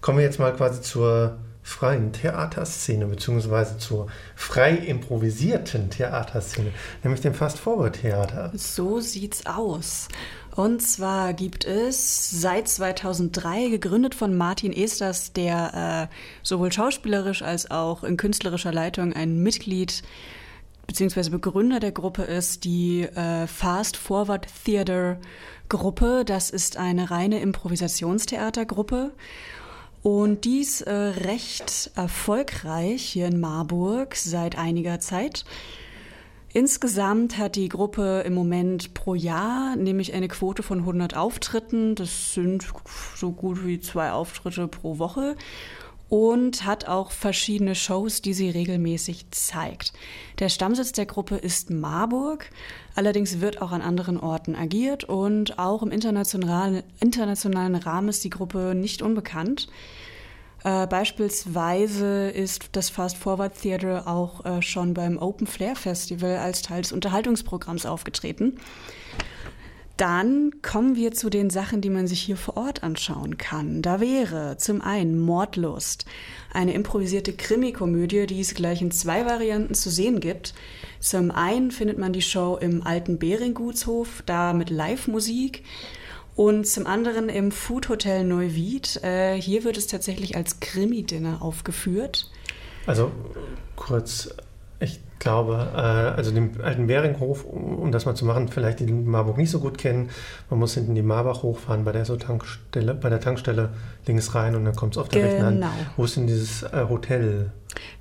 Kommen wir jetzt mal quasi zur freien Theaterszene, beziehungsweise zur frei improvisierten Theaterszene, nämlich dem Fast-Forward-Theater. So sieht's aus. Und zwar gibt es seit 2003, gegründet von Martin Esters, der äh, sowohl schauspielerisch als auch in künstlerischer Leitung ein Mitglied bzw. Begründer der Gruppe ist, die äh, Fast Forward Theater Gruppe. Das ist eine reine Improvisationstheatergruppe. Und dies äh, recht erfolgreich hier in Marburg seit einiger Zeit. Insgesamt hat die Gruppe im Moment pro Jahr nämlich eine Quote von 100 Auftritten. Das sind so gut wie zwei Auftritte pro Woche und hat auch verschiedene Shows, die sie regelmäßig zeigt. Der Stammsitz der Gruppe ist Marburg, allerdings wird auch an anderen Orten agiert und auch im internationalen, internationalen Rahmen ist die Gruppe nicht unbekannt. Äh, beispielsweise ist das Fast Forward Theater auch äh, schon beim Open Flair Festival als Teil des Unterhaltungsprogramms aufgetreten. Dann kommen wir zu den Sachen, die man sich hier vor Ort anschauen kann. Da wäre zum einen Mordlust, eine improvisierte Krimikomödie, die es gleich in zwei Varianten zu sehen gibt. Zum einen findet man die Show im alten Beringgutshof, da mit Live-Musik. Und zum anderen im Food Hotel Neuwied. Äh, hier wird es tatsächlich als Krimi-Dinner aufgeführt. Also kurz, ich glaube, äh, also den alten Beringhof, um das mal zu machen, vielleicht die Marburg nicht so gut kennen. Man muss hinten die Marbach hochfahren bei der so Tankstelle, bei der Tankstelle links rein und dann kommt es auf der genau. rechten Hand. Wo ist denn dieses äh, Hotel?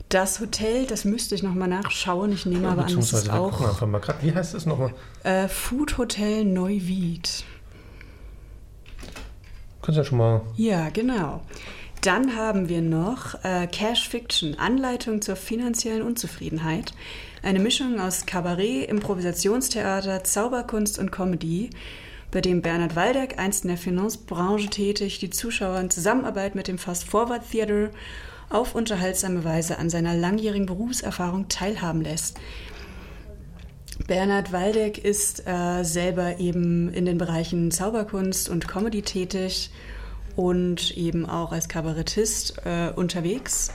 Das Hotel, das müsste ich nochmal nachschauen. Ich nehme ja, aber an, es ist auch... Einfach mal grad, wie heißt es nochmal? Äh, Food Hotel Neuwied. Kannst ja schon mal... Ja, genau. Dann haben wir noch äh, Cash Fiction, Anleitung zur finanziellen Unzufriedenheit. Eine Mischung aus Kabarett, Improvisationstheater, Zauberkunst und Comedy, bei dem Bernhard Waldeck, einst in der Finanzbranche tätig, die Zuschauer in Zusammenarbeit mit dem Fast Forward Theater auf unterhaltsame Weise an seiner langjährigen Berufserfahrung teilhaben lässt. Bernhard Waldeck ist äh, selber eben in den Bereichen Zauberkunst und Comedy tätig und eben auch als Kabarettist äh, unterwegs.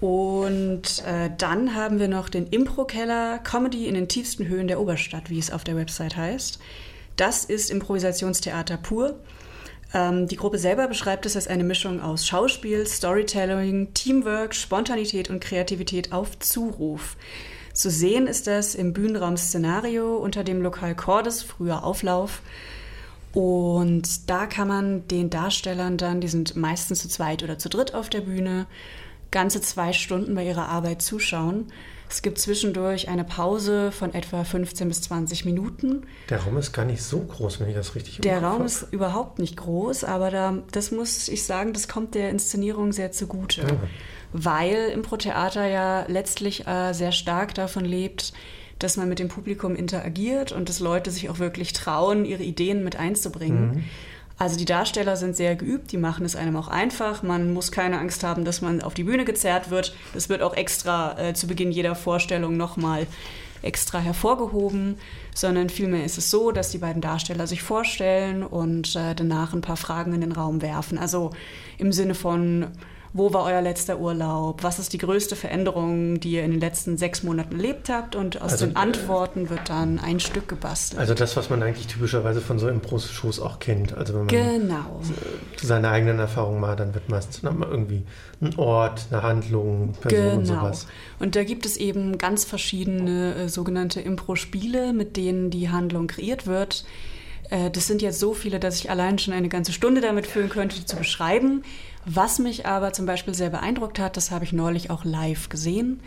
Und äh, dann haben wir noch den Impro-Keller, Comedy in den tiefsten Höhen der Oberstadt, wie es auf der Website heißt. Das ist Improvisationstheater pur. Ähm, die Gruppe selber beschreibt es als eine Mischung aus Schauspiel, Storytelling, Teamwork, Spontanität und Kreativität auf Zuruf. Zu sehen ist das im Bühnenraum Szenario unter dem Lokal Cordes, früher Auflauf. Und da kann man den Darstellern dann, die sind meistens zu zweit oder zu dritt auf der Bühne, ganze zwei Stunden bei ihrer Arbeit zuschauen. Es gibt zwischendurch eine Pause von etwa 15 bis 20 Minuten. Der Raum ist gar nicht so groß, wenn ich das richtig Der Raum habe. ist überhaupt nicht groß, aber da, das muss ich sagen, das kommt der Inszenierung sehr zugute. Ja. Weil Impro-Theater ja letztlich äh, sehr stark davon lebt, dass man mit dem Publikum interagiert und dass Leute sich auch wirklich trauen, ihre Ideen mit einzubringen. Mhm. Also die Darsteller sind sehr geübt, die machen es einem auch einfach. Man muss keine Angst haben, dass man auf die Bühne gezerrt wird. Das wird auch extra äh, zu Beginn jeder Vorstellung nochmal extra hervorgehoben, sondern vielmehr ist es so, dass die beiden Darsteller sich vorstellen und äh, danach ein paar Fragen in den Raum werfen. Also im Sinne von, wo war euer letzter Urlaub? Was ist die größte Veränderung, die ihr in den letzten sechs Monaten erlebt habt? Und aus also, den Antworten wird dann ein Stück gebastelt. Also das, was man eigentlich typischerweise von so Impro-Shows auch kennt. Also wenn man genau. seine eigenen Erfahrungen macht, dann wird meistens irgendwie ein Ort, eine Handlung, Person genau. und sowas. Und da gibt es eben ganz verschiedene äh, sogenannte Impro-Spiele, mit denen die Handlung kreiert wird. Äh, das sind jetzt so viele, dass ich allein schon eine ganze Stunde damit füllen könnte, die zu beschreiben. Was mich aber zum Beispiel sehr beeindruckt hat, das habe ich neulich auch live gesehen,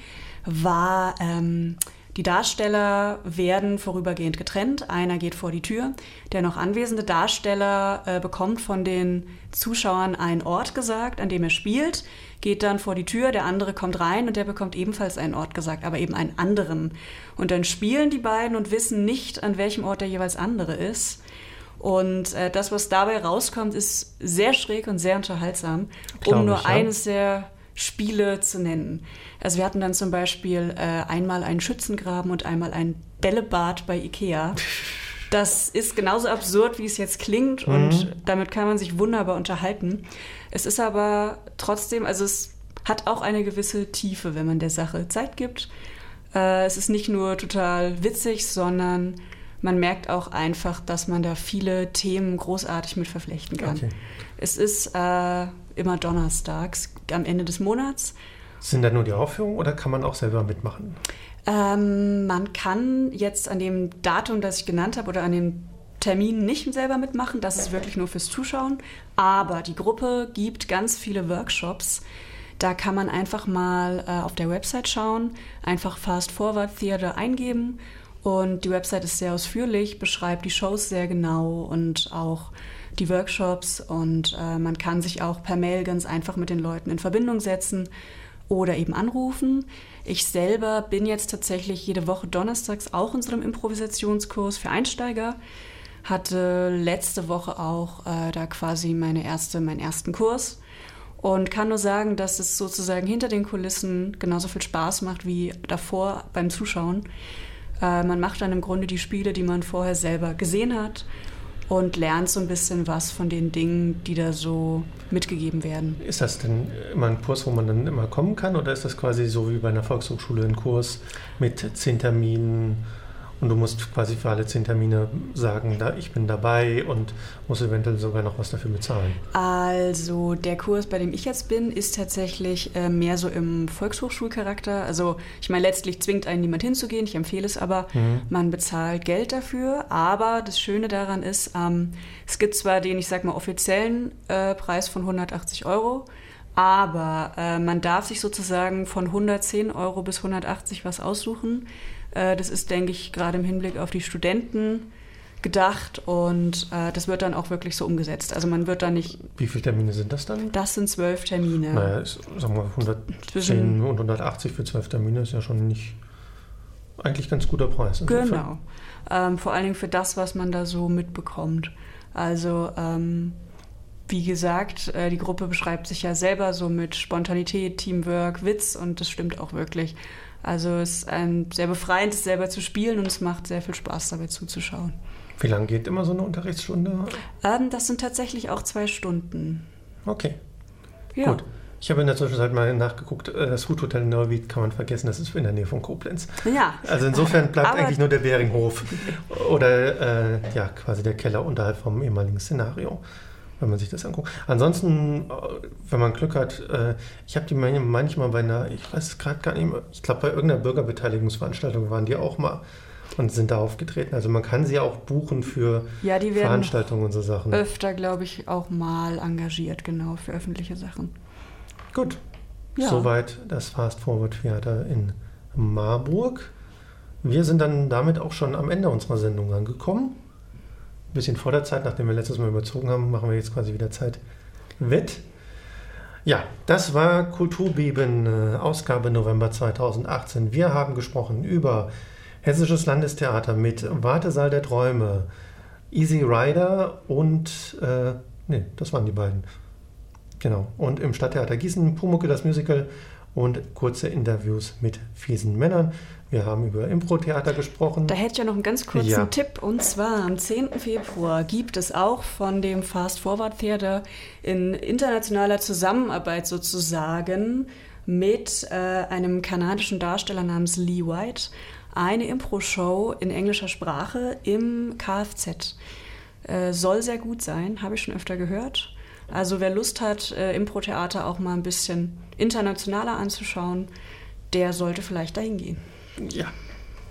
war, ähm, die Darsteller werden vorübergehend getrennt. Einer geht vor die Tür. Der noch anwesende Darsteller äh, bekommt von den Zuschauern einen Ort gesagt, an dem er spielt, geht dann vor die Tür. Der andere kommt rein und der bekommt ebenfalls einen Ort gesagt, aber eben einen anderen. Und dann spielen die beiden und wissen nicht, an welchem Ort der jeweils andere ist. Und äh, das, was dabei rauskommt, ist sehr schräg und sehr unterhaltsam, Glaub um nur ich, ja. eines der Spiele zu nennen. Also wir hatten dann zum Beispiel äh, einmal einen Schützengraben und einmal ein Bällebad bei Ikea. Das ist genauso absurd, wie es jetzt klingt Mhm. und damit kann man sich wunderbar unterhalten. Es ist aber trotzdem, also es hat auch eine gewisse Tiefe, wenn man der Sache Zeit gibt. Äh, es ist nicht nur total witzig, sondern man merkt auch einfach, dass man da viele Themen großartig mit verflechten kann. Okay. Es ist äh, immer donnerstags am Ende des Monats. Sind da nur die Aufführungen oder kann man auch selber mitmachen? Ähm, man kann jetzt an dem Datum, das ich genannt habe, oder an dem Termin nicht selber mitmachen. Das ist wirklich nur fürs Zuschauen. Aber die Gruppe gibt ganz viele Workshops. Da kann man einfach mal äh, auf der Website schauen, einfach Fast Forward Theater eingeben. Und die Website ist sehr ausführlich, beschreibt die Shows sehr genau und auch die Workshops. Und äh, man kann sich auch per Mail ganz einfach mit den Leuten in Verbindung setzen oder eben anrufen. Ich selber bin jetzt tatsächlich jede Woche donnerstags auch in so einem Improvisationskurs für Einsteiger. Hatte letzte Woche auch äh, da quasi meine erste, meinen ersten Kurs und kann nur sagen, dass es sozusagen hinter den Kulissen genauso viel Spaß macht wie davor beim Zuschauen. Äh, man macht dann im Grunde die Spiele, die man vorher selber gesehen hat und lernt so ein bisschen was von den Dingen, die da so mitgegeben werden. Ist das denn immer ein Kurs, wo man dann immer kommen kann oder ist das quasi so wie bei einer Volkshochschule ein Kurs mit zehn Terminen und du musst quasi für alle zehn Termine sagen, da, ich bin dabei und musst eventuell sogar noch was dafür bezahlen? Also der Kurs, bei dem ich jetzt bin, ist tatsächlich äh, mehr so im Volkshochschulcharakter. Also ich meine, letztlich zwingt einen niemand hinzugehen, ich empfehle es aber, Mhm. man bezahlt Geld dafür. Aber das Schöne daran ist, ähm, es gibt zwar den, ich sag mal, offiziellen äh, Preis von 180 Euro, aber äh, man darf sich sozusagen von 110 Euro bis 180 was aussuchen. Äh, das ist, denke ich, gerade im Hinblick auf die Studenten gedacht und äh, das wird dann auch wirklich so umgesetzt. Also man wird da nicht, Wie viele Termine sind das dann? das sind zwölf Termine. Naja, ist, sagen wir 110 Zwischen- und 180 für zwölf Termine ist ja schon nicht eigentlich ganz guter Preis. Genau. Ähm, vor allen Dingen für das, was man da so mitbekommt. Also, ähm, wie gesagt, äh, die Gruppe beschreibt sich ja selber so mit Spontanität, Teamwork, Witz und das stimmt auch wirklich. Also es ist ein sehr befreiendes, selber zu spielen und es macht sehr viel Spaß, dabei zuzuschauen. Wie lange geht immer so eine Unterrichtsstunde? Ähm, das sind tatsächlich auch zwei Stunden. Okay, Ja. gut. Ich habe in der Zwischenzeit mal nachgeguckt, äh, das Food Hotel Neuwied kann man vergessen, das ist in der Nähe von Koblenz. Ja. Also insofern bleibt Aber- eigentlich nur der Beringhof oder äh, ja, quasi der Keller unterhalb vom ehemaligen Szenario, wenn man sich das anguckt. Ansonsten, äh, wenn man Glück hat, äh, ich habe die man- manchmal bei einer, ich weiß es gerade gar nicht mehr, ich glaube bei irgendeiner Bürgerbeteiligungsveranstaltung waren die auch mal und sind da aufgetreten. Also man kann sie auch buchen für Ja, Veranstaltungen und so Sachen. öfter, glaube ich, auch mal engagiert, genau, für öffentliche Sachen. Gut, Ja. Soweit das Fast Forward Theater in Marburg. Wir sind dann damit auch schon am Ende unserer Sendung angekommen. Bisschen vor der Zeit, nachdem wir letztes Mal überzogen haben, machen wir jetzt quasi wieder Zeit wett. Ja, das war Kulturbeben, äh, Ausgabe November 2018. Wir haben gesprochen über Hessisches Landestheater mit Wartesaal der Träume, Easy Rider und, äh, nee, das waren die beiden. Genau. Und im Stadttheater Gießen, Pumucke das Musical und kurze Interviews mit fiesen Männern. Wir haben über Impro-Theater gesprochen. Da hätte ich ja noch einen ganz kurzen Ja. Tipp. Und zwar am 10. Februar gibt es auch von dem Fast Forward Theater in internationaler Zusammenarbeit sozusagen mit äh, einem kanadischen Darsteller namens Lee White eine Impro-Show in englischer Sprache im Kfz. Äh, soll sehr gut sein, habe ich schon öfter gehört. Also wer Lust hat, äh, Impro-Theater auch mal ein bisschen internationaler anzuschauen, der sollte vielleicht dahin gehen. Ja,